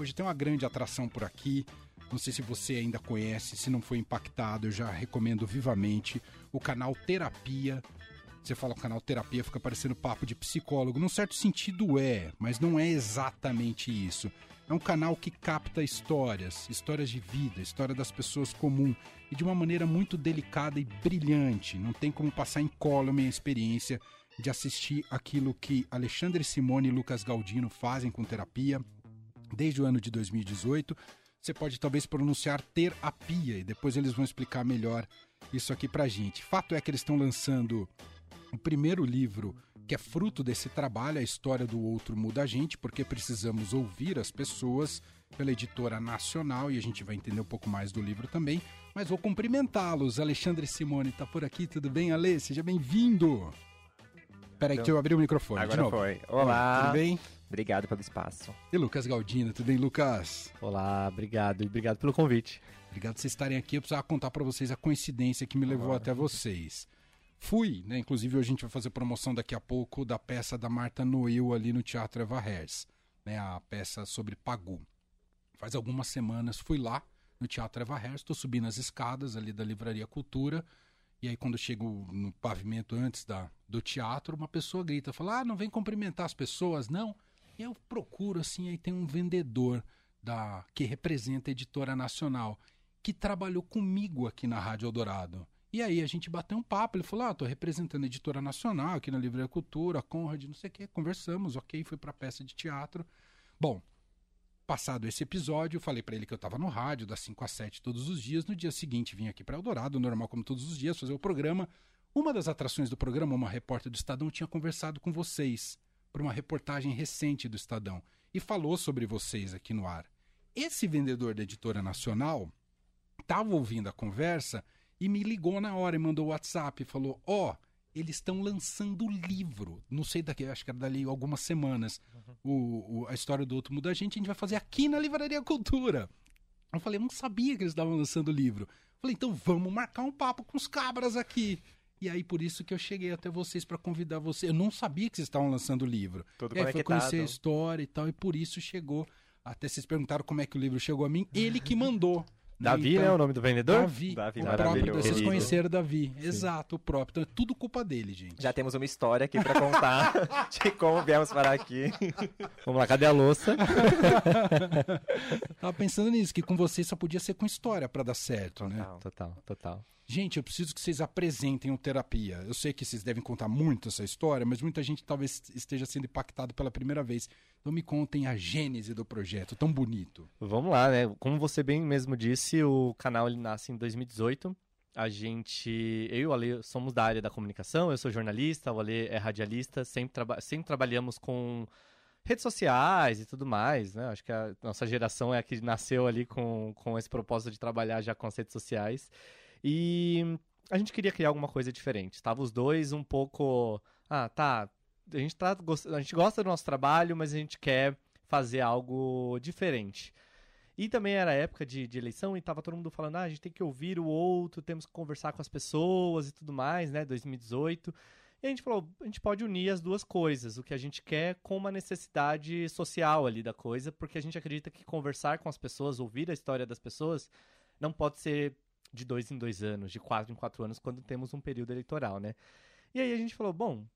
Hoje tem uma grande atração por aqui. Não sei se você ainda conhece, se não foi impactado, eu já recomendo vivamente o canal Terapia. Você fala o canal Terapia, fica parecendo papo de psicólogo. Num certo sentido é, mas não é exatamente isso. É um canal que capta histórias, histórias de vida, história das pessoas comuns e de uma maneira muito delicada e brilhante. Não tem como passar em colo a minha experiência de assistir aquilo que Alexandre Simone e Lucas Galdino fazem com terapia desde o ano de 2018. Você pode talvez pronunciar terapia e depois eles vão explicar melhor isso aqui pra gente. Fato é que eles estão lançando o primeiro livro que é fruto desse trabalho, a história do outro muda a gente, porque precisamos ouvir as pessoas pela editora nacional e a gente vai entender um pouco mais do livro também. Mas vou cumprimentá-los. Alexandre Simone está por aqui, tudo bem, Ale? Seja bem-vindo. Peraí, então, que eu abri o microfone. Agora foi. Olá. Tudo bem? Obrigado pelo espaço. E Lucas Galdino, tudo bem, Lucas? Olá, obrigado e obrigado pelo convite. Obrigado por vocês estarem aqui. Eu precisava contar para vocês a coincidência que me levou até vocês. Fui, né? Inclusive hoje a gente vai fazer promoção daqui a pouco da peça da Marta Noel ali no Teatro Eva Hers, né? A peça sobre Pagu. Faz algumas semanas fui lá no Teatro Eva Hers, estou subindo as escadas ali da Livraria Cultura. E aí quando chego no pavimento antes da, do teatro, uma pessoa grita, fala: "Ah, não vem cumprimentar as pessoas, não?" E eu procuro assim, aí tem um vendedor da que representa a editora nacional que trabalhou comigo aqui na Rádio Eldorado. E aí a gente bateu um papo, ele falou: "Ah, tô representando a editora nacional aqui na Livraria Cultura, Conrad, não sei o quê". Conversamos, OK, fui para peça de teatro. Bom, passado esse episódio, eu falei para ele que eu estava no rádio das 5 às 7 todos os dias. No dia seguinte vim aqui para Eldorado, normal como todos os dias, fazer o programa. Uma das atrações do programa, uma repórter do Estadão tinha conversado com vocês para uma reportagem recente do Estadão e falou sobre vocês aqui no ar. Esse vendedor da editora nacional estava ouvindo a conversa e me ligou na hora e mandou o WhatsApp e falou: Ó, oh, eles estão lançando o livro. Não sei daqui, acho que era dali algumas semanas. Uhum. O, o, a história do outro muda a gente, a gente vai fazer aqui na Livraria Cultura. Eu falei, eu não sabia que eles estavam lançando o livro. Falei, então vamos marcar um papo com os cabras aqui. E aí, por isso que eu cheguei até vocês para convidar você. Eu não sabia que vocês estavam lançando o livro. Tudo e aí foi conhecer a história e tal, e por isso chegou. Até vocês perguntaram como é que o livro chegou a mim. Ele que mandou. Davi, então, né? O nome do vendedor? Davi. Davi o próprio, vocês conheceram Davi. Sim. Exato, o próprio. Então é tudo culpa dele, gente. Já temos uma história aqui para contar de como viemos parar aqui. Vamos lá, cadê a louça? Tava pensando nisso, que com vocês só podia ser com história para dar certo, total, né? Total, total. Gente, eu preciso que vocês apresentem o terapia. Eu sei que vocês devem contar muito essa história, mas muita gente talvez esteja sendo impactado pela primeira vez. Então me contem a gênese do projeto, tão bonito. Vamos lá, né? Como você bem mesmo disse, o canal ele nasce em 2018. A gente, eu e o Ale somos da área da comunicação, eu sou jornalista, o Ale é radialista, sempre, traba sempre trabalhamos com redes sociais e tudo mais, né? Acho que a nossa geração é a que nasceu ali com, com esse propósito de trabalhar já com as redes sociais. E a gente queria criar alguma coisa diferente. Estava os dois um pouco. Ah, tá. A gente, tá, a gente gosta do nosso trabalho, mas a gente quer fazer algo diferente. E também era época de, de eleição e tava todo mundo falando: ah, a gente tem que ouvir o outro, temos que conversar com as pessoas e tudo mais, né? 2018. E a gente falou: a gente pode unir as duas coisas, o que a gente quer com uma necessidade social ali da coisa, porque a gente acredita que conversar com as pessoas, ouvir a história das pessoas, não pode ser de dois em dois anos, de quatro em quatro anos, quando temos um período eleitoral, né? E aí a gente falou, bom,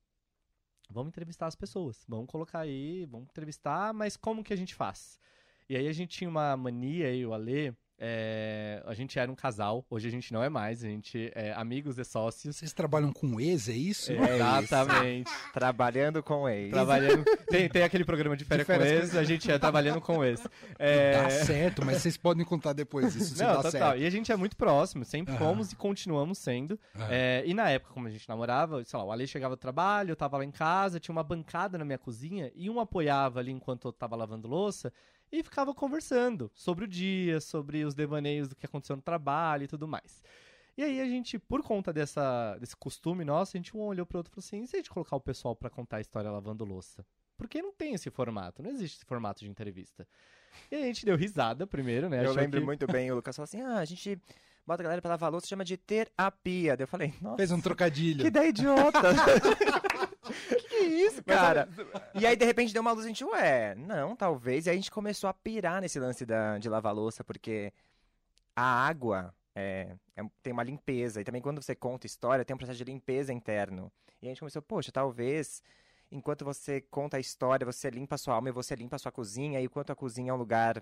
vamos entrevistar as pessoas, vamos colocar aí, vamos entrevistar, mas como que a gente faz? E aí a gente tinha uma mania, aí, o Alê, é, a gente era um casal, hoje a gente não é mais, a gente é amigos e sócios. Vocês trabalham com ex, é isso? É, exatamente. trabalhando com ex. Trabalhando, tem, tem aquele programa de férias, de férias com ex, a gente é trabalhando com ex. É... Dá certo, mas vocês podem contar depois isso, não, total. Certo. E a gente é muito próximo, sempre uhum. fomos e continuamos sendo. Uhum. É, e na época, como a gente namorava, sei lá, o Ale chegava do trabalho, eu tava lá em casa, tinha uma bancada na minha cozinha, e um apoiava ali enquanto eu tava lavando louça, e ficava conversando sobre o dia, sobre os devaneios do que aconteceu no trabalho e tudo mais. E aí a gente, por conta dessa, desse costume nosso, a gente um olhou pro outro e falou assim, e se a gente colocar o pessoal para contar a história lavando louça? Porque não tem esse formato, não existe esse formato de entrevista. E a gente deu risada primeiro, né? Eu lembro que... muito bem, o Lucas falou assim, ah, a gente bota a galera pra lavar louça, chama de terapia. Daí eu falei, nossa, Fez um trocadilho. que ideia idiota. que que é isso, cara? E aí, de repente, deu uma luz e a gente, ué, não, talvez. E aí a gente começou a pirar nesse lance da, de lavar louça, porque a água é, é- tem uma limpeza. E também quando você conta história, tem um processo de limpeza interno. E a gente começou, poxa, talvez enquanto você conta a história, você limpa a sua alma e você limpa a sua cozinha. E enquanto a cozinha é um lugar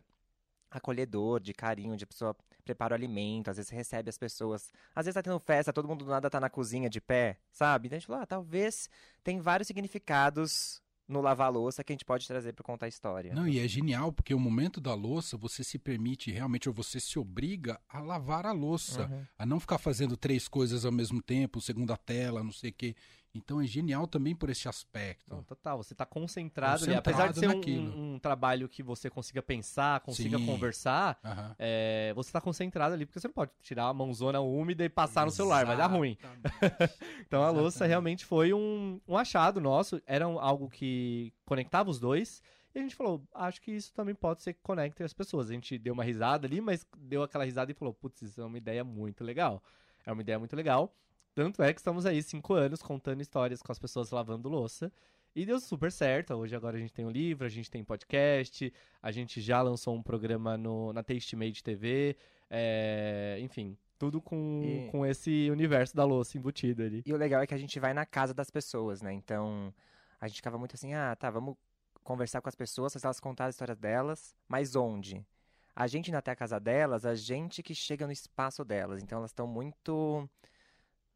acolhedor, de carinho, de pessoa prepara o alimento, às vezes recebe as pessoas. Às vezes tá tendo festa, todo mundo do nada tá na cozinha de pé, sabe? Então a gente falou, ah, talvez tem vários significados no lavar louça que a gente pode trazer para contar a história. Não, e é genial, porque o momento da louça, você se permite realmente, ou você se obriga a lavar a louça, Uhum. a não ficar fazendo três coisas ao mesmo tempo, segunda tela, não sei o quê. Então é genial também por esse aspecto. Não, total, você tá concentrado, ali. Concentrado Apesar de ser um- um, trabalho que você consiga pensar, consiga Sim. conversar, Aham. é, você tá concentrado ali, porque você não pode tirar a mãozona úmida e passar no celular, vai dar ruim. Exatamente. Então a louça Exatamente. realmente foi um, um achado nosso, era um- algo que conectava os dois. E a gente falou, acho que isso também pode ser que conecte as pessoas. A gente deu uma risada ali, mas deu aquela risada e falou, putz, isso é uma ideia muito legal. É uma ideia muito legal. Tanto é que estamos aí cinco anos contando histórias com as pessoas lavando louça. E deu super certo. Hoje agora a gente tem um livro, a gente tem podcast, a gente já lançou um programa no, na Taste Made TV. é, enfim, tudo com, E- com esse universo da louça embutido ali. E o legal é que a gente vai na casa das pessoas, né? Então, a gente ficava muito assim, ah, tá, vamos conversar com as pessoas, fazer elas contar as histórias delas, mas onde? A gente indo até a casa delas, a gente que chega no espaço delas. Então, elas estão muito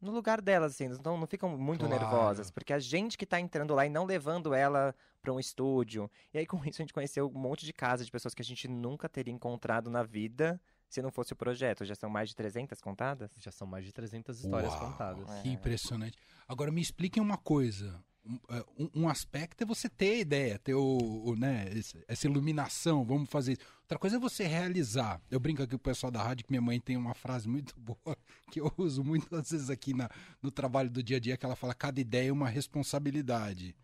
no lugar delas, assim, não, não ficam muito Claro. nervosas, porque a gente que tá entrando lá e não levando ela pra um estúdio. E aí, com isso, a gente conheceu um monte de casas de pessoas que a gente nunca teria encontrado na vida se não fosse o projeto. Já são mais de 300 contadas? Já são mais de 300 histórias Uau, contadas. É. Que impressionante. Agora me expliquem uma coisa. Um, é, um- um aspecto é você ter ideia, ter o, o, né, esse- essa iluminação, vamos fazer isso. Outra coisa é você realizar. Eu brinco aqui com o pessoal da rádio que minha mãe tem uma frase muito boa que eu uso muitas vezes aqui na, no trabalho do dia a dia, que ela fala: cada ideia é uma responsabilidade.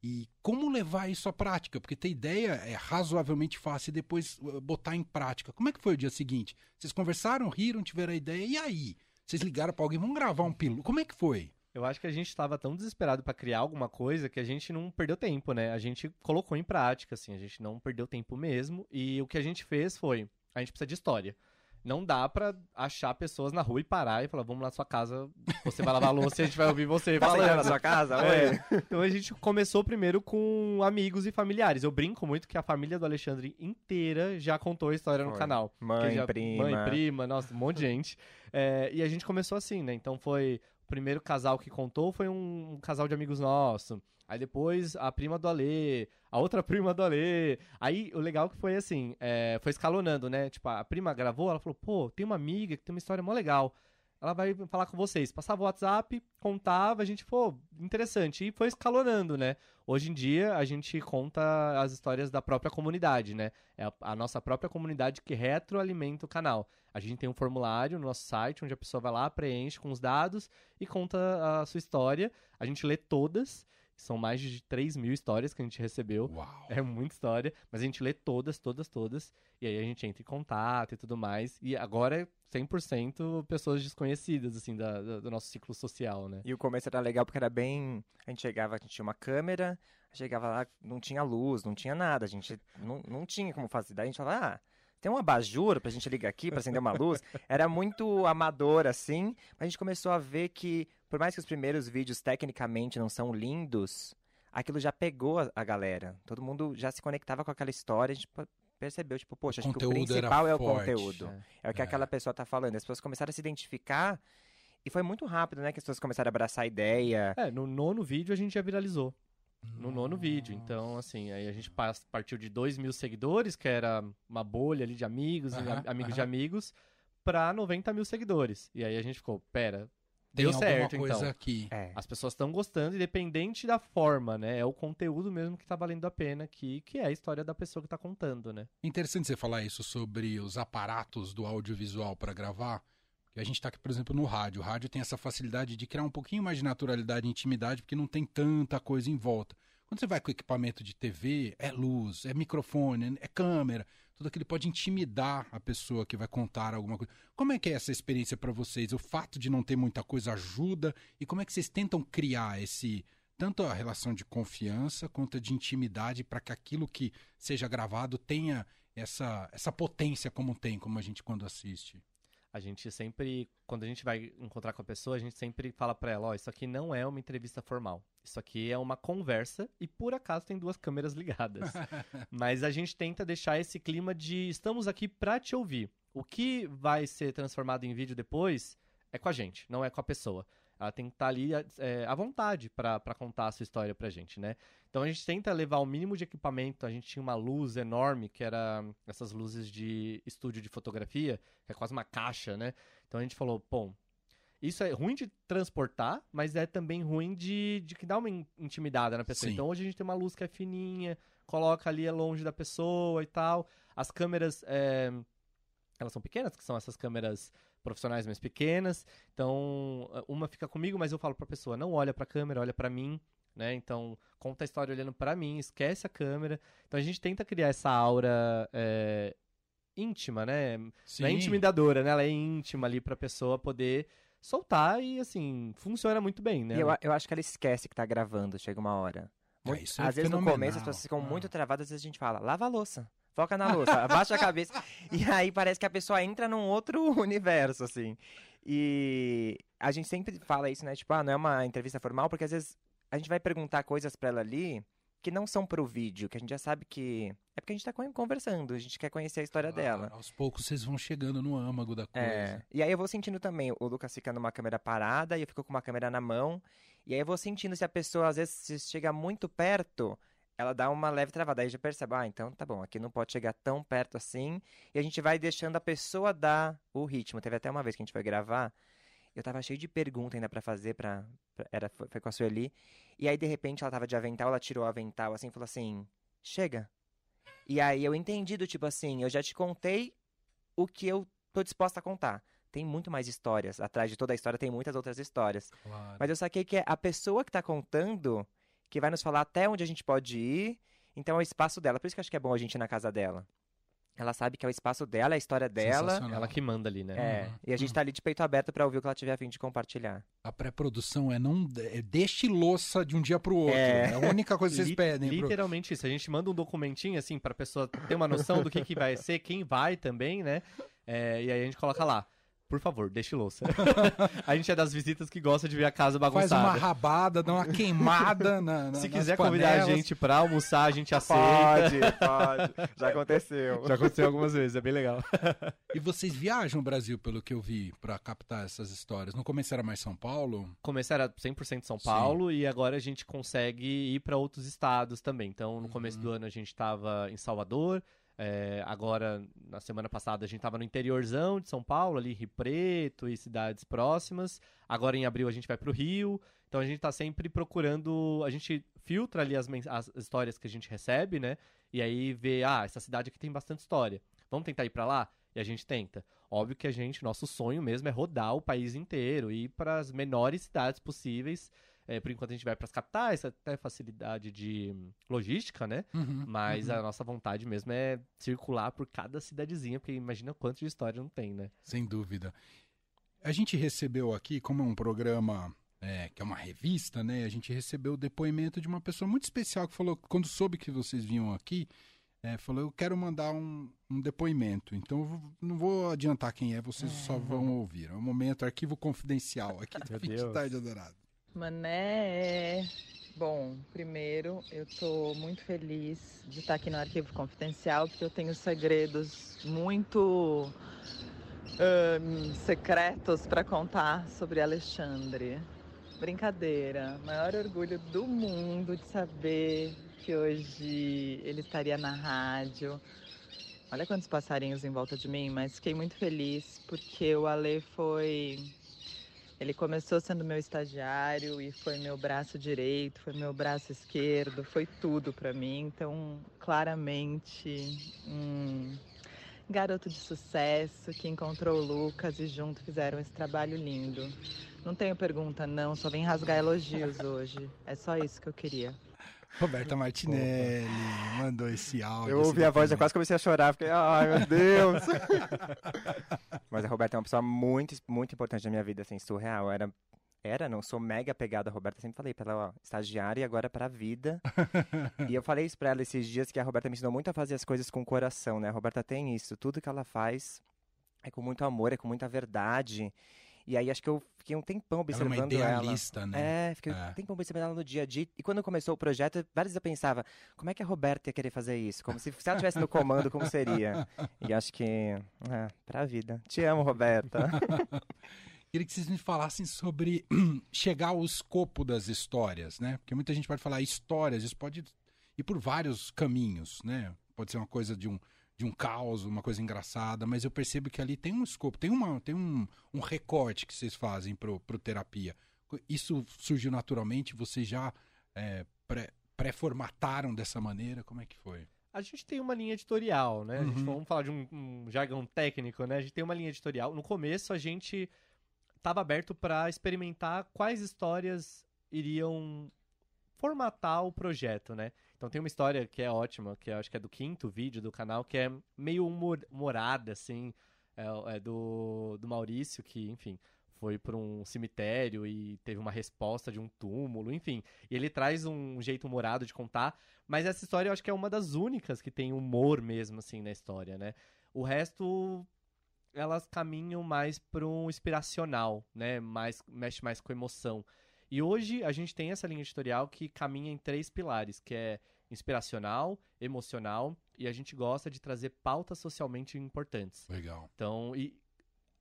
E como levar isso à prática? Porque ter ideia é razoavelmente fácil e depois uh, botar em prática. Como é que foi o dia seguinte? Vocês conversaram, riram, tiveram a ideia, e aí? Vocês ligaram pra alguém, vamos gravar um piloto. Como é que foi? Eu acho que a gente estava tão desesperado para criar alguma coisa que a gente não perdeu tempo, né? A gente colocou em prática, assim, a gente não perdeu tempo mesmo. E o que a gente fez foi, a gente precisa de história. Não dá pra achar pessoas na rua e parar e falar, vamos lá na sua casa, você vai lavar a louça e a gente vai ouvir você Posso entrar na falando. sua casa? É. Então a gente começou primeiro com amigos e familiares. Eu brinco muito que a família do Alexandre inteira já contou a história no Foi. canal. Mãe, já- prima. Mãe, prima, nossa, um monte de gente. É, e a gente começou assim, né? Então foi. Primeiro casal que contou foi um, um casal de amigos nosso. Aí depois a prima do Alê, a outra prima do Alê. Aí o legal que foi assim, é, foi escalonando, né? Tipo, a prima gravou, ela falou, pô, tem uma amiga que tem uma história mó legal. Ela vai falar com vocês. Passava o WhatsApp, contava, a gente, pô, interessante. E foi escalonando, né? Hoje em dia, a gente conta as histórias da própria comunidade, né? É a, a nossa própria comunidade que retroalimenta o canal. A gente tem um formulário no nosso site onde a pessoa vai lá, preenche com os dados e conta a sua história. A gente lê todas. São mais de 3 mil histórias que a gente recebeu. Uau. É muita história, mas a gente lê todas, todas, todas. E aí a gente entra em contato e tudo mais. E agora é 100% pessoas desconhecidas, assim, da- da- do nosso ciclo social, né? E o começo era legal porque era bem. A gente chegava, a gente tinha uma câmera, chegava lá, não tinha luz, não tinha nada, a gente não, não tinha como fazer. Daí a gente falava, ah, tem um abajur pra gente ligar aqui pra acender uma luz. Era muito amador assim, mas a gente começou a ver que, por mais que os primeiros vídeos tecnicamente não são lindos, aquilo já pegou a, a galera. Todo mundo já se conectava com aquela história, a gente percebeu, tipo, poxa, acho que o principal é o forte. conteúdo. É o que É. aquela pessoa tá falando. As pessoas começaram a se identificar e foi muito rápido, né? Que as pessoas começaram a abraçar a ideia. É, no nono vídeo a gente já viralizou. No nono vídeo. Então, assim, aí a gente partiu de 2 mil seguidores, que era uma bolha ali de amigos, e am- amigos de amigos, pra 90 mil seguidores. E aí a gente ficou, pera, Tem deu alguma certo coisa então. aqui. É. As pessoas estão gostando, independente da forma, né? É o conteúdo mesmo que tá valendo a pena aqui, que é a história da pessoa que tá contando, né? É interessante você falar isso sobre os aparatos do audiovisual para gravar. Porque a gente está aqui, por exemplo, no rádio. O rádio tem essa facilidade de criar um pouquinho mais de naturalidade e intimidade, porque não tem tanta coisa em volta. Quando você vai com equipamento de TV, é luz, é microfone, é câmera. tudo aquilo pode intimidar a pessoa que vai contar alguma coisa. Como é que é essa experiência para vocês? O fato de não ter muita coisa ajuda e como é que vocês tentam criar esse tanto a relação de confiança quanto de intimidade para que aquilo que seja gravado tenha essa essa potência como tem, como a gente quando assiste. A gente sempre, quando a gente vai encontrar com a pessoa, a gente sempre fala para ela, ó, oh, isso aqui não é uma entrevista formal. Isso aqui é uma conversa e por acaso tem duas câmeras ligadas. Mas a gente tenta deixar esse clima de estamos aqui para te ouvir. O que vai ser transformado em vídeo depois é com a gente, não é com a pessoa. Ela tem que estar tá ali é, à vontade para contar a sua história pra gente, né? Então a gente tenta levar o mínimo de equipamento. A gente tinha uma luz enorme, que era essas luzes de estúdio de fotografia, que é quase uma caixa, né? Então a gente falou, bom, isso é ruim de transportar, mas é também ruim de, de que dá uma intimidada na pessoa. Sim. Então hoje a gente tem uma luz que é fininha, coloca ali é longe da pessoa e tal. As câmeras, é, elas são pequenas, que são essas câmeras profissionais mais pequenas. Então, uma fica comigo, mas eu falo para a pessoa, não olha para a câmera, olha para mim, né? Então, conta a história olhando para mim, esquece a câmera. Então, a gente tenta criar essa aura é, íntima, né? Sim. Não é intimidadora, né? Ela é íntima ali para a pessoa poder soltar e, assim, funciona muito bem, né? Eu, eu acho que ela esquece que tá gravando, chega uma hora. É, muito, é, às vezes no começo as pessoas ficam ah. muito travadas, às vezes a gente fala, lava a louça. Foca na louça, abaixa a cabeça. E aí parece que a pessoa entra num outro universo, assim. E a gente sempre fala isso, né? Tipo, ah, não é uma entrevista formal, porque às vezes a gente vai perguntar coisas para ela ali que não são pro vídeo, que a gente já sabe que. É porque a gente tá conversando, a gente quer conhecer a história dela. Aos poucos vocês vão chegando no âmago da coisa. É. E aí eu vou sentindo também, o Lucas fica numa câmera parada e eu fico com uma câmera na mão. E aí eu vou sentindo se a pessoa, às vezes, chega muito perto, ela dá uma leve travada. Aí já percebe, ah, então tá bom, aqui não pode chegar tão perto assim. E a gente vai deixando a pessoa dar o ritmo. Teve até uma vez que a gente foi gravar, eu tava cheio de perguntas ainda para fazer, pra, pra, era, foi, foi, com a Sueli. E aí, de repente, ela tava de avental, ela tirou o avental assim e falou assim: chega. E aí eu entendi do tipo assim, eu já te contei o que eu tô disposta a contar. Tem muito mais histórias. Atrás de toda a história tem muitas outras histórias. Claro. Mas eu saquei que é a pessoa que tá contando que vai nos falar até onde a gente pode ir. Então é o espaço dela. Por isso que eu acho que é bom a gente ir na casa dela. Ela sabe que é o espaço dela, é a história dela. Ela que manda ali, né? É. Uhum. E a gente tá ali de peito aberto para ouvir o que ela tiver a fim de compartilhar. A pré-produção é não é deixe louça de um dia pro outro. É, é a única coisa que vocês pedem. Literalmente pro... isso. A gente manda um documentinho assim pra pessoa ter uma noção do que, que vai ser, quem vai também, né? É, e aí a gente coloca lá por favor, deixe louça. a gente é das visitas que gosta de ver a casa bagunçada. Faz uma rabada, dá uma queimada na, na Se quiser convidar a gente pra almoçar, a gente aceita. Pode, pode. Já aconteceu. Já aconteceu algumas vezes, é bem legal. e vocês viajam o Brasil, pelo que eu vi, pra captar essas histórias. No começo era mais São Paulo? Começo era 100% São Paulo Sim. e agora a gente consegue ir para outros estados também. Então, no começo uhum. do ano a gente tava em Salvador, é, agora, na semana passada, a gente estava no interiorzão de São Paulo, ali Rio Preto e cidades próximas. Agora, em abril, a gente vai para o Rio. Então, a gente está sempre procurando. A gente filtra ali as, as, histórias que a gente recebe, né? E aí vê, ah, essa cidade aqui tem bastante história. Vamos tentar ir para lá? E a gente tenta. Óbvio que a gente, nosso sonho mesmo é rodar o país inteiro, ir para as menores cidades possíveis é, por enquanto a gente vai para as capitais, até facilidade de logística, né? Uhum, Mas uhum. a nossa vontade mesmo é circular por cada cidadezinha, porque imagina quanto de história não tem, né? Sem dúvida. A gente recebeu aqui, como é um programa é, que é uma revista, né? A gente recebeu o depoimento de uma pessoa muito especial que falou, quando soube que vocês vinham aqui, é, falou: Eu quero mandar um, um depoimento. Então, não vou adiantar quem é, vocês só uhum. vão ouvir. É um momento arquivo confidencial aqui do Fim de Tarde Adorado. Mané. Bom, primeiro eu estou muito feliz de estar aqui no Arquivo Confidencial, porque eu tenho segredos muito um, secretos para contar sobre Alexandre. Brincadeira, maior orgulho do mundo de saber que hoje ele estaria na rádio. Olha quantos passarinhos em volta de mim, mas fiquei muito feliz porque o Ale foi ele começou sendo meu estagiário e foi meu braço direito, foi meu braço esquerdo, foi tudo para mim. Então, claramente, um garoto de sucesso que encontrou o Lucas e junto fizeram esse trabalho lindo. Não tenho pergunta, não, só vem rasgar elogios hoje. É só isso que eu queria. Roberta Martinelli mandou esse áudio. Eu ouvi a voz e quase comecei a chorar. Fiquei, ai meu Deus. Mas a Roberta é uma pessoa muito, muito importante na minha vida, assim, surreal. Eu era, era, não sou mega apegada a Roberta. Sempre falei pra ela, ó, estagiária e agora pra vida. e eu falei isso pra ela esses dias que a Roberta me ensinou muito a fazer as coisas com o coração, né? A Roberta tem isso. Tudo que ela faz é com muito amor, é com muita verdade. E aí acho que eu fiquei um tempão observando ela. É uma idealista, ela. né? É, fiquei é. um tempão observando ela no dia a dia. E quando começou o projeto, várias vezes eu pensava, como é que a Roberta ia querer fazer isso? Como se, se ela estivesse no comando, como seria? E acho que, é, pra vida. Te amo, Roberta. Queria que vocês me falassem sobre chegar ao escopo das histórias, né? Porque muita gente pode falar histórias, isso pode ir por vários caminhos, né? Pode ser uma coisa de um de um caos, uma coisa engraçada, mas eu percebo que ali tem um escopo, tem, uma, tem um, um recorte que vocês fazem pro, pro terapia. Isso surgiu naturalmente? Vocês já é, pré-formataram pré dessa maneira? Como é que foi? A gente tem uma linha editorial, né? Uhum. Gente, vamos falar de um, um, jargão técnico, né? A gente tem uma linha editorial. No começo, a gente estava aberto para experimentar quais histórias iriam formatar o projeto, né? Então tem uma história que é ótima, que acho que é do quinto vídeo do canal, que é meio humor, humorada, assim, é, é, do, do Maurício, que, enfim, foi para um cemitério e teve uma resposta de um túmulo, enfim. E ele traz um jeito humorado de contar, mas essa história eu acho que é uma das únicas que tem humor mesmo, assim, na história, né? O resto, elas caminham mais para um inspiracional, né? Mais, mexe mais com emoção. E hoje a gente tem essa linha editorial que caminha em três pilares, que é inspiracional, emocional e a gente gosta de trazer pautas socialmente importantes. Legal. Então, e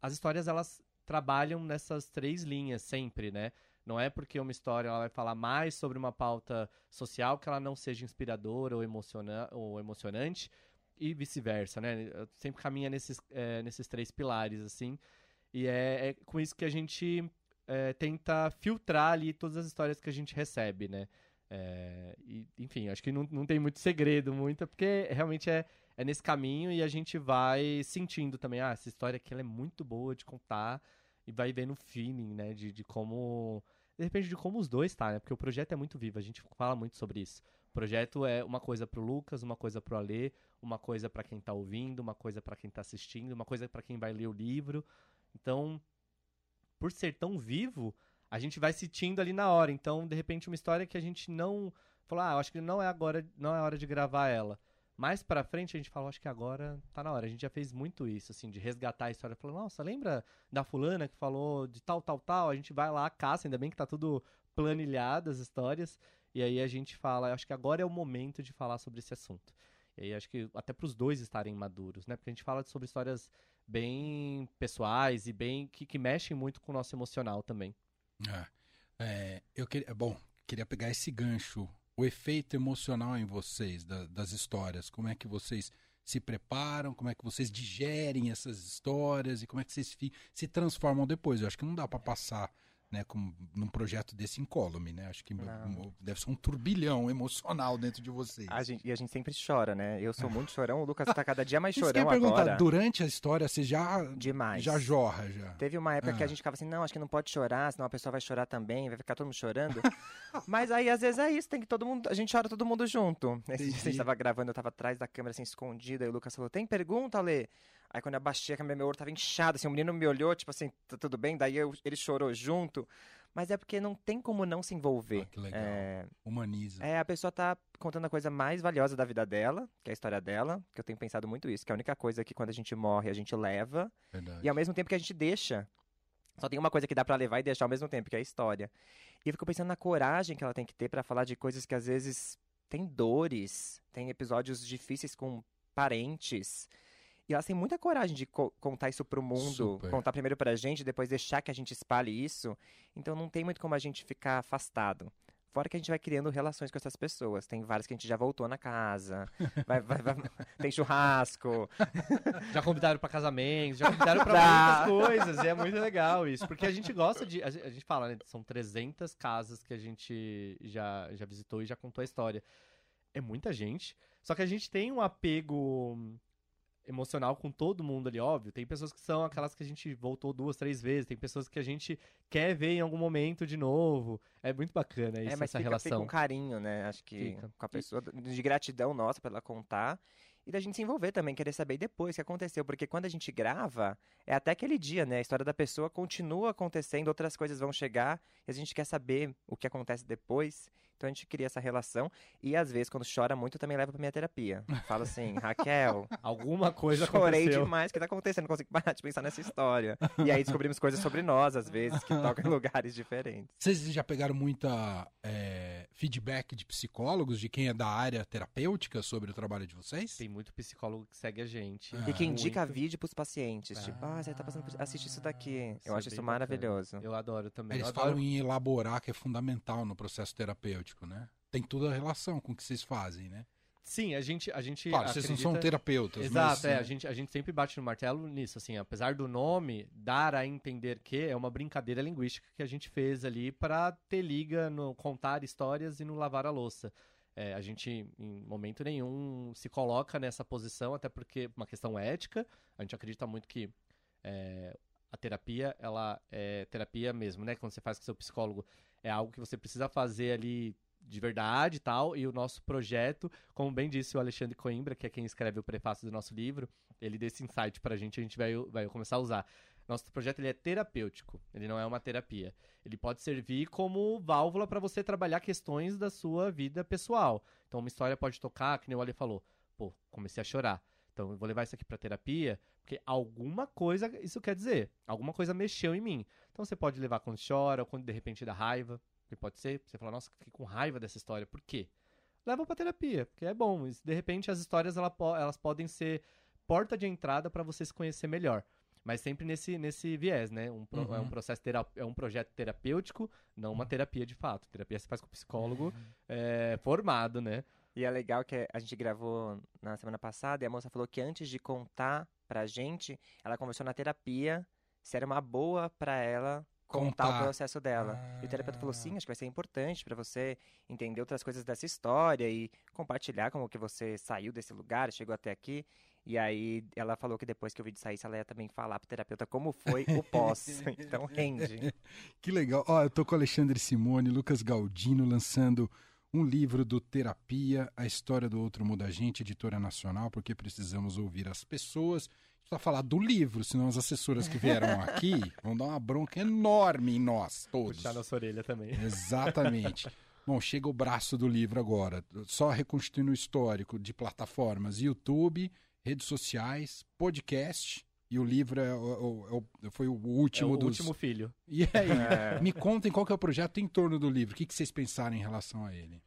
as histórias elas trabalham nessas três linhas sempre, né? Não é porque uma história ela vai falar mais sobre uma pauta social que ela não seja inspiradora ou, emociona ou emocionante e vice-versa, né? Sempre caminha nesses, é, nesses três pilares, assim. E é, é com isso que a gente é, tenta filtrar ali todas as histórias que a gente recebe, né? É, e, enfim, acho que não, não tem muito segredo, muito, porque realmente é, é nesse caminho e a gente vai sentindo também, ah, essa história aqui ela é muito boa de contar e vai vendo o feeling, né, de, de como... De repente, de como os dois tá, né? Porque o projeto é muito vivo, a gente fala muito sobre isso. O projeto é uma coisa pro Lucas, uma coisa pro Alê, uma coisa para quem tá ouvindo, uma coisa para quem tá assistindo, uma coisa para quem vai ler o livro. Então, por ser tão vivo, a gente vai sentindo ali na hora. Então, de repente, uma história que a gente não falou, ah, acho que não é agora, não é hora de gravar ela. Mais pra frente a gente falou, acho que agora tá na hora. A gente já fez muito isso, assim, de resgatar a história. Falou, nossa, lembra da fulana que falou de tal, tal, tal? A gente vai lá, caça, ainda bem que tá tudo planilhado as histórias. E aí a gente fala, acho que agora é o momento de falar sobre esse assunto. E acho que até pros dois estarem maduros, né? Porque a gente fala sobre histórias bem pessoais e bem que, que mexem muito com o nosso emocional também. É, é, eu queria, bom, queria pegar esse gancho, o efeito emocional em vocês da, das histórias. Como é que vocês se preparam? Como é que vocês digerem essas histórias e como é que vocês se transformam depois? Eu acho que não dá para passar né, com, num projeto desse incólume, né? Acho que não. deve ser um turbilhão emocional dentro de vocês. A gente, e a gente sempre chora, né? Eu sou muito chorão, o Lucas tá cada dia mais chorão Isso agora. durante a história você já Demais. já jorra já. Teve uma época ah. que a gente ficava assim, não, acho que não pode chorar, senão a pessoa vai chorar também, vai ficar todo mundo chorando. Mas aí às vezes é isso, tem que todo mundo, a gente chora todo mundo junto. Esse dia a gente tava gravando, eu tava atrás da câmera assim escondida, e o Lucas falou: "Tem pergunta, Lê?" Aí quando eu abaixei a câmera, meu olho tava inchado, assim, o menino me olhou, tipo assim, tá tudo bem? Daí eu, ele chorou junto. Mas é porque não tem como não se envolver. Ah, que legal. É... Humaniza. É, a pessoa tá contando a coisa mais valiosa da vida dela, que é a história dela, que eu tenho pensado muito isso, que é a única coisa que quando a gente morre a gente leva. Verdade. E ao mesmo tempo que a gente deixa. Só tem uma coisa que dá para levar e deixar ao mesmo tempo, que é a história. E eu fico pensando na coragem que ela tem que ter para falar de coisas que às vezes tem dores, tem episódios difíceis com parentes. E elas têm muita coragem de co contar isso pro mundo, Super. contar primeiro pra gente, depois deixar que a gente espalhe isso. Então não tem muito como a gente ficar afastado. Fora que a gente vai criando relações com essas pessoas. Tem várias que a gente já voltou na casa. Vai, vai, vai, tem churrasco. Já convidaram para casamento, já convidaram para muitas coisas. E é muito legal isso. Porque a gente gosta de. A gente fala, né? São 300 casas que a gente já, já visitou e já contou a história. É muita gente. Só que a gente tem um apego emocional com todo mundo ali, óbvio. Tem pessoas que são aquelas que a gente voltou duas, três vezes, tem pessoas que a gente quer ver em algum momento de novo. É muito bacana isso, é, mas essa fica, relação. Fica um carinho, né? Acho que Fica. com a pessoa, de gratidão nossa pra ela contar. E da gente se envolver também, querer saber depois o que aconteceu. Porque quando a gente grava, é até aquele dia, né? A história da pessoa continua acontecendo, outras coisas vão chegar, e a gente quer saber o que acontece depois. Então a gente cria essa relação. E às vezes, quando chora muito, também leva pra minha terapia. Fala assim, Raquel, Alguma coisa chorei aconteceu. demais, o que tá acontecendo? Não consigo parar de pensar nessa história. E aí descobrimos coisas sobre nós, às vezes, que tocam em lugares diferentes. Vocês já pegaram muita é, feedback de psicólogos, de quem é da área terapêutica sobre o trabalho de vocês? Tem muito psicólogo que segue a gente. Ah. E que indica Muito. vídeo pros pacientes. Tipo, ah, você tá passando por... Assiste isso daqui. Isso Eu é acho bem isso bacana. maravilhoso. Eu adoro também. Eles adoro falam em elaborar, que é fundamental no processo terapêutico, né? Tem toda a relação com o que vocês fazem, né? Sim, a gente, a gente Claro, vocês não são acredita- terapeutas, Exato, mas... é, né? a gente, a gente sempre bate no martelo nisso, assim, apesar do nome dar a entender que é uma brincadeira linguística que a gente fez ali para ter liga no contar histórias e no lavar a louça. É, a gente, em momento nenhum, se coloca nessa posição, até porque é uma questão ética, a gente acredita muito que é, a terapia, ela é terapia mesmo, né? Quando você faz com seu psicólogo, é algo que você precisa fazer ali de verdade e tal, e o nosso projeto, como bem disse o Alexandre Coimbra, que é quem escreve o prefácio do nosso livro, ele deu esse insight pra gente, a gente vai, vai começar a usar. Nosso projeto ele é terapêutico, ele não é uma terapia. Ele pode servir como válvula para você trabalhar questões da sua vida pessoal. Então, uma história pode tocar, que nem o Ale falou, pô, comecei a chorar. Então, eu vou levar isso aqui pra terapia, porque alguma coisa isso quer dizer. Alguma coisa mexeu em mim. Então, você pode levar quando chora, ou quando de repente dá raiva. Que pode ser, você fala, nossa, fiquei com raiva dessa história. Por quê? Leva pra terapia, porque é bom. E, De repente, as histórias ela po- elas podem ser porta de entrada para você se conhecer melhor. Mas sempre nesse, nesse viés, né? Um pro- Uhum. É um processo tera- é um projeto terapêutico, não uma terapia de fato. Terapia você faz com psicólogo é, formado, né? E é legal que a gente gravou na semana passada e a moça falou que antes de contar pra gente, ela conversou na terapia se era uma boa pra ela contar, Contar. o processo dela. E o terapeuta falou, Ah. sim, acho que vai ser importante pra você entender outras coisas dessa história e compartilhar como que você saiu desse lugar, chegou até aqui. E aí ela falou que depois que o vídeo saísse, ela ia também falar pro terapeuta como foi o pós. então rende. Que legal. Ó, eu tô com o Alexandre Simone, Lucas Galdino lançando um livro do Terapia, a história do outro muda a gente, editora nacional, porque precisamos ouvir as pessoas. A gente vai falar do livro, senão as assessoras que vieram aqui vão dar uma bronca enorme em nós todos. Puxar nossa orelha também. Exatamente. Bom, chega o braço do livro agora. Só reconstituindo o histórico de plataformas YouTube, redes sociais, podcast. E o livro é, é o- foi o É último o dos. último filho. E aí, É. me contem qual que é o projeto em torno do livro. O que, que vocês pensaram em relação a ele?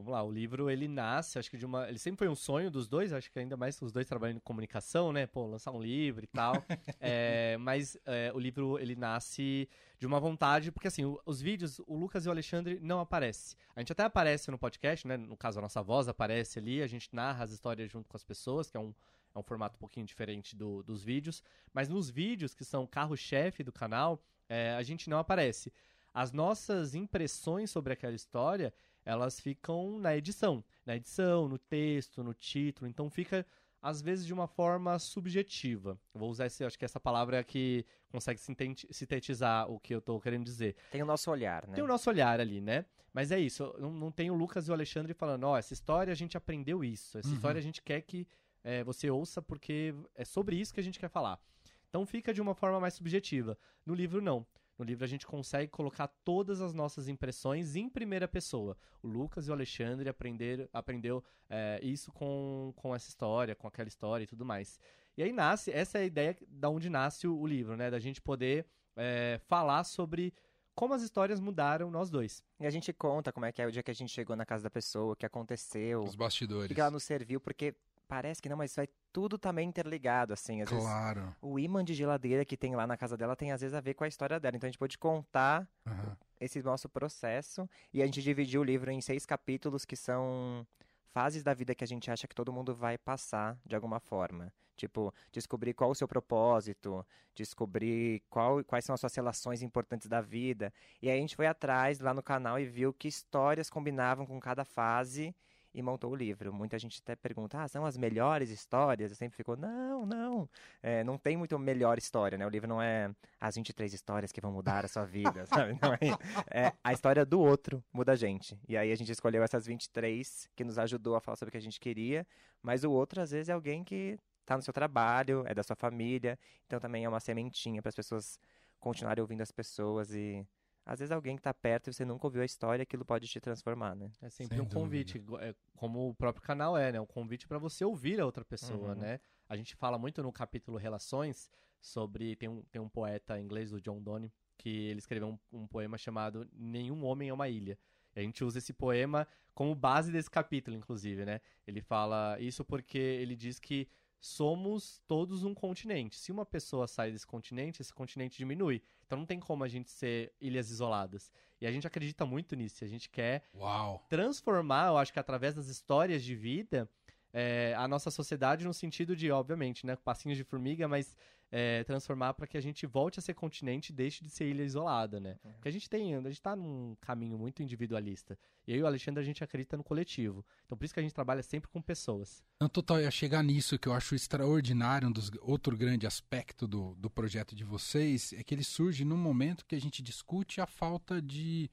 Vamos lá, o livro ele nasce, acho que de uma. Ele sempre foi um sonho dos dois, acho que ainda mais os dois trabalhando em comunicação, né? Pô, lançar um livro e tal. É, mas é, o livro ele nasce de uma vontade, porque assim, o- os vídeos, o Lucas e o Alexandre não aparecem. A gente até aparece no podcast, né? No caso, a nossa voz aparece ali, a gente narra as histórias junto com as pessoas, que é um, é um formato um pouquinho diferente do- dos vídeos. Mas nos vídeos, que são carro-chefe do canal, é, a gente não aparece. As nossas impressões sobre aquela história elas ficam na edição. Na edição, no texto, no título. Então fica, às vezes, de uma forma subjetiva. Eu Vou usar esse, acho que essa palavra é que consegue sinteti- sintetizar o que eu tô querendo dizer. Tem o nosso olhar, né? Tem o nosso olhar ali, né? Mas é isso, não, não tem o Lucas e o Alexandre falando, ó, essa história a gente aprendeu isso, essa Uhum. história a gente quer que é, você ouça porque é sobre isso que a gente quer falar. Então fica de uma forma mais subjetiva. No livro, não. No livro a gente consegue colocar todas as nossas impressões em primeira pessoa. O Lucas e o Alexandre aprender, aprendeu é, isso com, com essa história, com aquela história e tudo mais. E aí nasce, essa é a ideia da onde nasce o, o livro, né? Da gente poder é, falar sobre como as histórias mudaram nós dois. E a gente conta como é que é o dia que a gente chegou na casa da pessoa, o que aconteceu, Os o bastidores. que ela nos serviu, porque parece que não, mas vai tudo também interligado, assim. Às vezes Claro. o imã de geladeira que tem lá na casa dela tem às vezes a ver com a história dela. Então a gente pode contar Aham. esse nosso processo e a gente dividiu o livro em seis capítulos que são fases da vida que a gente acha que todo mundo vai passar de alguma forma. Tipo, descobrir qual o seu propósito, descobrir qual, quais são as suas relações importantes da vida. E aí a gente foi atrás lá no canal e viu que histórias combinavam com cada fase e montou o livro. Muita gente até pergunta, ah, são as melhores histórias? Eu sempre fico, não, não, é, não tem muito melhor história, né? O livro não é as 23 histórias que vão mudar a sua vida, sabe? Não é, é a história do outro muda a gente. E aí a gente escolheu essas 23 que nos ajudou a falar sobre o que a gente queria, mas o outro às vezes é alguém que tá no seu trabalho, é da sua família, então também é uma sementinha para as pessoas continuarem ouvindo as pessoas e às vezes alguém que está perto e você nunca ouviu a história, aquilo pode te transformar, né? É sempre Sem um convite, é, como o próprio canal é, né? Um convite para você ouvir a outra pessoa, uhum. né? A gente fala muito no capítulo Relações sobre. Tem um, tem um poeta inglês, o John Donne, que ele escreveu um, um poema chamado Nenhum Homem é uma Ilha. E a gente usa esse poema como base desse capítulo, inclusive, né? Ele fala isso porque ele diz que somos todos um continente. Se uma pessoa sai desse continente, esse continente diminui. Então não tem como a gente ser ilhas isoladas. E a gente acredita muito nisso. A gente quer Uau. transformar, eu acho que através das histórias de vida, é, a nossa sociedade no sentido de, obviamente, né, passinhos de formiga, mas é, transformar para que a gente volte a ser continente e deixe de ser ilha isolada, né? Uhum. Porque a gente tem, a gente tá num caminho muito individualista. E eu e o Alexandre, a gente acredita no coletivo. Então por isso que a gente trabalha sempre com pessoas. Não, total, ia chegar nisso que eu acho extraordinário, um dos, outro grande aspecto do, do projeto de vocês, é que ele surge num momento que a gente discute a falta de,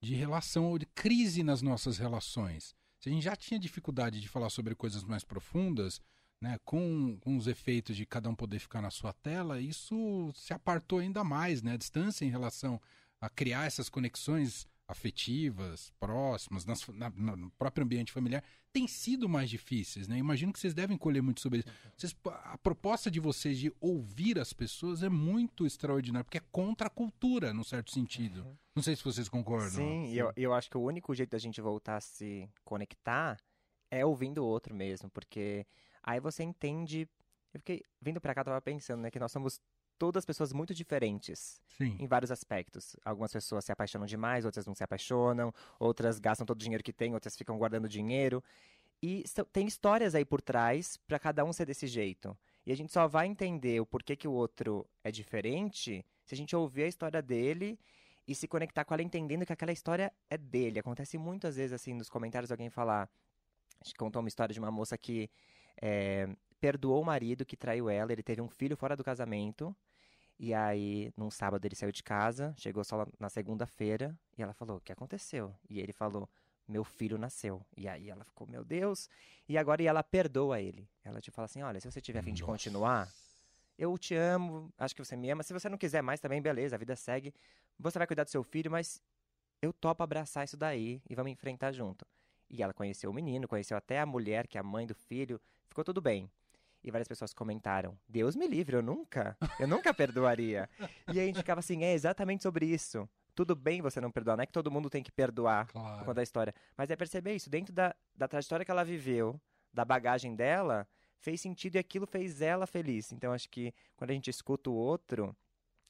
de relação ou de crise nas nossas relações. Se a gente já tinha dificuldade de falar sobre coisas mais profundas, né, com, com os efeitos de cada um poder ficar na sua tela, isso se apartou ainda mais, né, a distância em relação a criar essas conexões afetivas, próximas, nas, na, no próprio ambiente familiar, tem sido mais difíceis, né? Imagino que vocês devem colher muito sobre isso. Vocês, a proposta de vocês de ouvir as pessoas é muito extraordinária, porque é contra a cultura, num certo sentido. Uhum. Não sei se vocês concordam. Sim, e eu, eu acho que o único jeito da gente voltar a se conectar é ouvindo o outro mesmo, porque Aí você entende. Eu fiquei vindo pra cá, tava pensando, né, que nós somos todas pessoas muito diferentes Sim. em vários aspectos. Algumas pessoas se apaixonam demais, outras não se apaixonam, outras gastam todo o dinheiro que têm, outras ficam guardando dinheiro. E tem histórias aí por trás para cada um ser desse jeito. E a gente só vai entender o porquê que o outro é diferente se a gente ouvir a história dele e se conectar com ela entendendo que aquela história é dele. Acontece muitas vezes assim nos comentários alguém falar, a gente contou uma história de uma moça que é, perdoou o marido que traiu ela, ele teve um filho fora do casamento. E aí, num sábado, ele saiu de casa, chegou só na segunda-feira, e ela falou: O que aconteceu? E ele falou: Meu filho nasceu. E aí ela ficou: Meu Deus. E agora e ela perdoa ele. Ela te fala assim: Olha, se você tiver a fim de continuar, eu te amo, acho que você me ama. Se você não quiser mais também, beleza, a vida segue. Você vai cuidar do seu filho, mas eu topo abraçar isso daí e vamos enfrentar junto. E ela conheceu o menino, conheceu até a mulher, que é a mãe do filho, ficou tudo bem. E várias pessoas comentaram: Deus me livre, eu nunca, eu nunca perdoaria. E aí a gente ficava assim: é exatamente sobre isso. Tudo bem você não perdoar, não é que todo mundo tem que perdoar claro. por conta da história. Mas é perceber isso, dentro da, da trajetória que ela viveu, da bagagem dela, fez sentido e aquilo fez ela feliz. Então acho que quando a gente escuta o outro,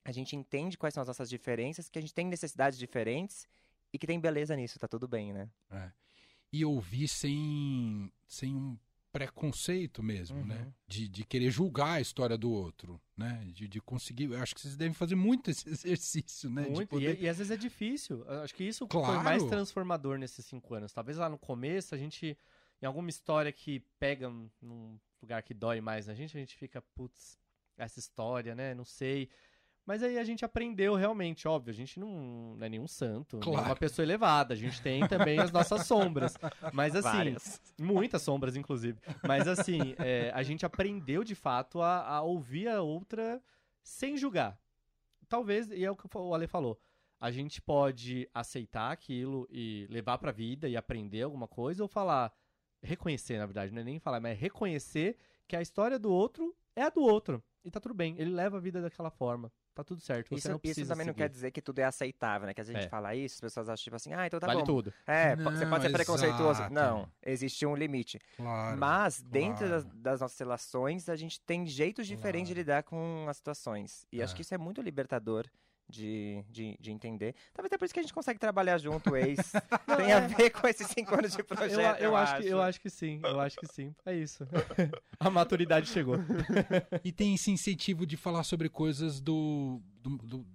a gente entende quais são as nossas diferenças, que a gente tem necessidades diferentes e que tem beleza nisso, tá tudo bem, né? É. E ouvir sem, sem um preconceito mesmo, né? uhum. né? De, de querer julgar a história do outro, né? De, de conseguir. Eu acho que vocês devem fazer muito esse exercício, né? Muito, poder... e, e, às vezes é difícil. Eu acho que isso claro. foi mais transformador nesses cinco anos. Talvez lá no começo a gente. Em alguma história que pega num lugar que dói mais na gente, a gente fica, putz, essa história, né? Não sei. Mas aí a gente aprendeu realmente, óbvio, a gente não, não é nenhum santo, claro. uma pessoa elevada, a gente tem também as nossas sombras. Mas assim, Várias. muitas sombras, inclusive. Mas assim, é, a gente aprendeu de fato a, a, ouvir a outra sem julgar. Talvez, e é o que o Ale falou, a gente pode aceitar aquilo e levar pra vida e aprender alguma coisa, ou falar, reconhecer, na verdade, não é nem falar, mas é reconhecer que a história do outro é a do outro. E tá tudo bem, ele leva a vida daquela forma tá tudo certo. Você isso, não precisa isso também seguir. não quer dizer que tudo é aceitável, né? Que a gente é. fala isso, as pessoas acham tipo assim, ah, então tá vale bom. tudo. É, não, você pode ser preconceituoso. Não, existe um limite. Claro, Mas dentro claro. das, das, nossas relações, a gente tem jeitos diferentes claro. de lidar com as situações. E é. acho que isso é muito libertador de, de, de, entender. Talvez é por isso que a gente consegue trabalhar junto, ex. Tem a ver com esses cinco anos de projeto. Eu, eu, eu acho, acho. Que, eu acho que sim, eu acho que sim. É isso. a maturidade chegou. e tem esse incentivo de falar sobre coisas do, do, do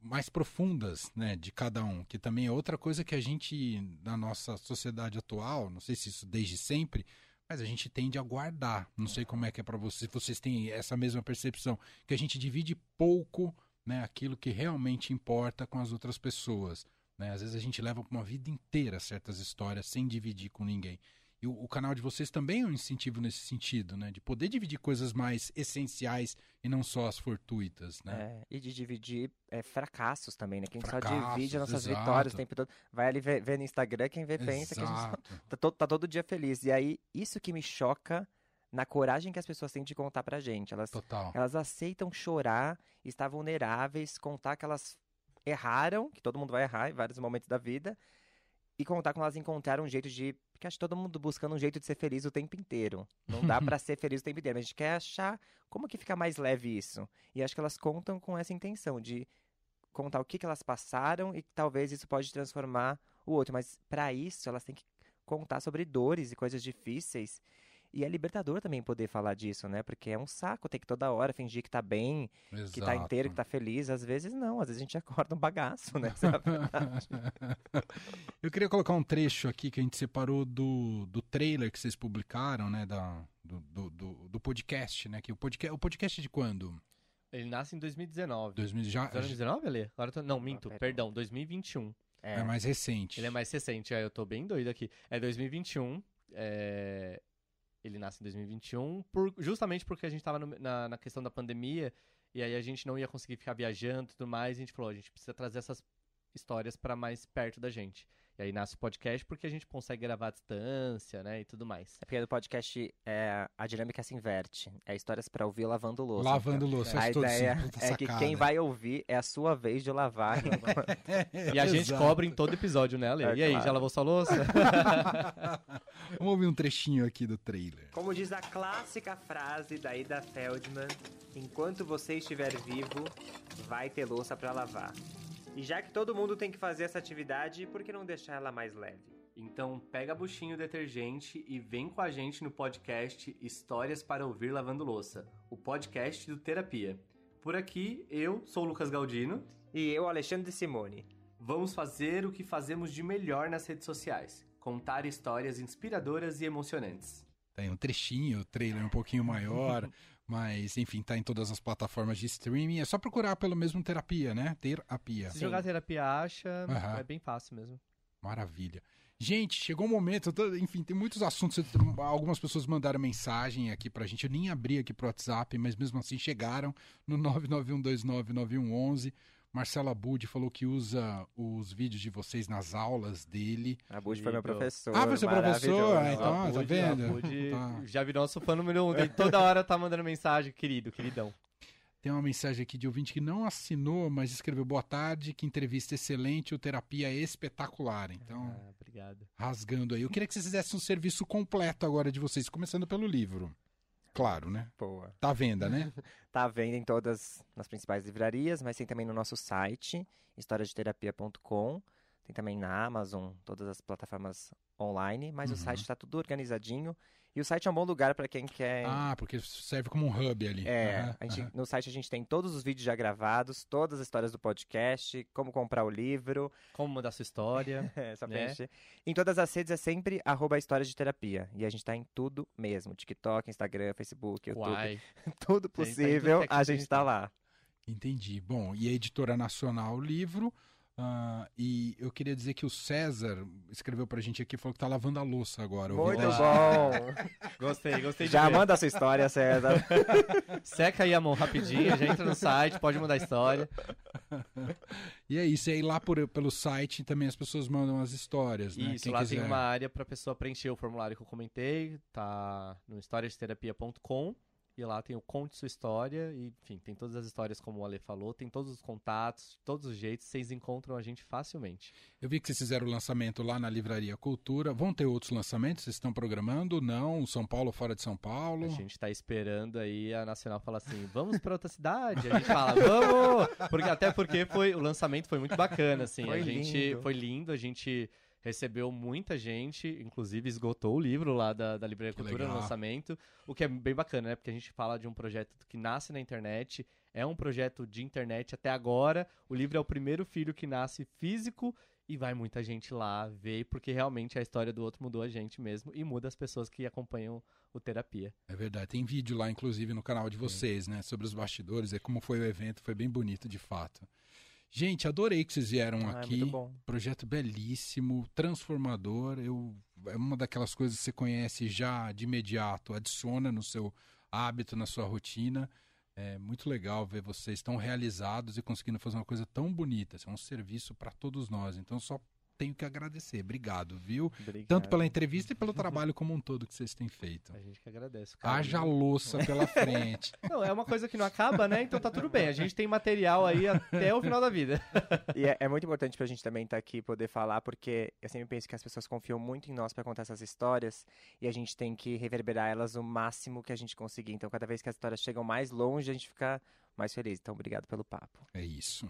mais profundas, né, de cada um, que também é outra coisa que a gente, na nossa sociedade atual, não sei se isso desde sempre, mas a gente tende a guardar. Não sei como é que é para vocês, se vocês têm essa mesma percepção, que a gente divide pouco, né, aquilo que realmente importa com as outras pessoas. Né? Às vezes a gente leva uma vida inteira certas histórias sem dividir com ninguém. E o, o, canal de vocês também é um incentivo nesse sentido, né? De poder dividir coisas mais essenciais e não só as fortuitas, né? É, e de dividir é, fracassos também, né? Quem fracassos, só divide as nossas exato. vitórias o tempo todo. Vai ali ver, ver no Instagram, quem vê pensa exato. que a gente tá todo, tá todo dia feliz. E aí, isso que me choca na coragem que as pessoas têm de contar pra gente. Elas, Total. elas aceitam chorar, estar vulneráveis, contar que elas erraram, que todo mundo vai errar em vários momentos da vida, e contar como elas encontraram um jeito de. Porque acho que todo mundo buscando um jeito de ser feliz o tempo inteiro. Não dá para ser feliz o tempo inteiro. Mas a gente quer achar como que fica mais leve isso. E acho que elas contam com essa intenção de contar o que, que elas passaram e que talvez isso pode transformar o outro. Mas para isso, elas têm que contar sobre dores e coisas difíceis e é libertador também poder falar disso, né? Porque é um saco ter que toda hora fingir que tá bem, Exato. que tá inteiro, que tá feliz. Às vezes não, às vezes a gente acorda um bagaço, né? É Eu queria colocar um trecho aqui que a gente separou do, do trailer que vocês publicaram, né? Da, do, do, do, do podcast, né? Que o podcast, o podcast é de quando? Ele nasce em 2019. 2000, já, 2019, Ale? Agora tô... Não, minto, ah, perdão, 2021. É. é mais recente. Ele é mais recente, é, eu tô bem doido aqui. É 2021. É... Ele nasce em 2021, por, justamente porque a gente estava na, na questão da pandemia e aí a gente não ia conseguir ficar viajando e tudo mais. E a gente falou, a gente precisa trazer essas histórias para mais perto da gente. E aí nasce o podcast porque a gente consegue gravar à distância, né, e tudo mais. É porque no podcast é, a dinâmica se inverte. É histórias para ouvir lavando louça. Lavando então. louça, A ideia é que quem vai ouvir é a sua vez de lavar. e a gente cobra em todo episódio, né, Ale? É, e aí, claro. já lavou sua louça? Vamos ouvir um trechinho aqui do trailer. Como diz a clássica frase da Ida Feldman, enquanto você estiver vivo, vai ter louça para lavar. E já que todo mundo tem que fazer essa atividade, por que não deixar ela mais leve? Então pega buchinho detergente e vem com a gente no podcast Histórias para Ouvir Lavando Louça, o podcast do Terapia. Por aqui, eu sou o Lucas Galdino. E eu, Alexandre Simone. Vamos fazer o que fazemos de melhor nas redes sociais: contar histórias inspiradoras e emocionantes. Tem um trechinho, o trailer um pouquinho maior, Mas, enfim, tá em todas as plataformas de streaming. É só procurar pelo mesmo terapia, né? Terapia. Se jogar terapia acha, uhum. é bem fácil mesmo. Maravilha. Gente, chegou o um momento, tô, enfim, tem muitos assuntos. Algumas pessoas mandaram mensagem aqui pra gente. Eu nem abri aqui pro WhatsApp, mas mesmo assim chegaram no 991299111. Marcela Budi falou que usa os vídeos de vocês nas aulas dele. A Budi foi meu professor. Ah, foi seu professor? Ah, então, tá vendo? Tá. Já virou nosso fã número um. Ele toda hora tá mandando mensagem, querido, queridão. Tem uma mensagem aqui de ouvinte que não assinou, mas escreveu boa tarde, que entrevista excelente, o terapia é espetacular. Então, ah, obrigado. rasgando aí. Eu queria que vocês fizessem um serviço completo agora de vocês, começando pelo livro. Claro, né? Boa. Tá à venda, né? tá à venda em todas as principais livrarias, mas tem também no nosso site, historiadeterapia.com. Tem também na Amazon, todas as plataformas online, mas uhum. o site está tudo organizadinho. E o site é um bom lugar para quem quer. Ah, porque serve como um hub ali. É, uhum, gente, uhum. no site a gente tem todos os vídeos já gravados, todas as histórias do podcast, como comprar o livro. Como mandar sua história. é, só né? Em todas as redes é sempre arroba histórias de terapia. E a gente tá em tudo mesmo: TikTok, Instagram, Facebook, YouTube. Uai. tudo possível, a gente tá lá. Entendi. Bom, e a editora nacional o livro. Uh, e eu queria dizer que o César escreveu pra gente aqui falou que tá lavando a louça agora. Muito bom! gostei, gostei de Já ver. manda a sua história, César. Seca aí a mão rapidinho, já entra no site, pode mandar a história. E é isso, e aí lá por, pelo site também as pessoas mandam as histórias, né? Isso, Quem lá quiser. tem uma área pra pessoa preencher o formulário que eu comentei, tá no historiasterapia.com. E lá tem o Conte Sua História, e enfim, tem todas as histórias como o Ale falou, tem todos os contatos, todos os jeitos, vocês encontram a gente facilmente. Eu vi que vocês fizeram o lançamento lá na Livraria Cultura. Vão ter outros lançamentos? Vocês estão programando? Não? São Paulo fora de São Paulo? A gente está esperando aí a Nacional falar assim, vamos para outra cidade? A gente fala, vamos! Porque, até porque foi, o lançamento foi muito bacana, assim. Foi a gente lindo. foi lindo, a gente recebeu muita gente, inclusive esgotou o livro lá da, da Livraria Que Cultura no lançamento, o que é bem bacana, né? Porque a gente fala de um projeto que nasce na internet, é um projeto de internet até agora. O livro é o primeiro filho que nasce físico e vai muita gente lá ver, porque realmente a história do outro mudou a gente mesmo e muda as pessoas que acompanham o terapia. É verdade. Tem vídeo lá, inclusive, no canal de vocês, né? Sobre os bastidores, é como foi o evento, foi bem bonito de fato. Gente, adorei que vocês vieram Ah, é aqui. bom. Projeto belíssimo, transformador. Eu, é uma daquelas coisas que você conhece já de imediato, adiciona no seu hábito, na sua rotina. É muito legal ver vocês tão realizados e conseguindo fazer uma coisa tão bonita. Isso é um serviço para todos nós. Então, só tenho que agradecer. Obrigado, viu? Obrigado. Tanto pela entrevista e pelo trabalho como um todo que vocês têm feito. A gente que agradece. cara. Haja louça pela frente. Não, é uma coisa que não acaba, né? Então tá tudo bem. A gente tem material aí até o final da vida. E é, é muito importante pra gente também estar aqui e poder falar, porque eu sempre penso que as pessoas confiam muito em nós pra contar essas histórias e a gente tem que reverberar elas o máximo que a gente conseguir. Então, cada vez que as histórias chegam mais longe, a gente fica mais feliz. Então, obrigado pelo papo. É isso.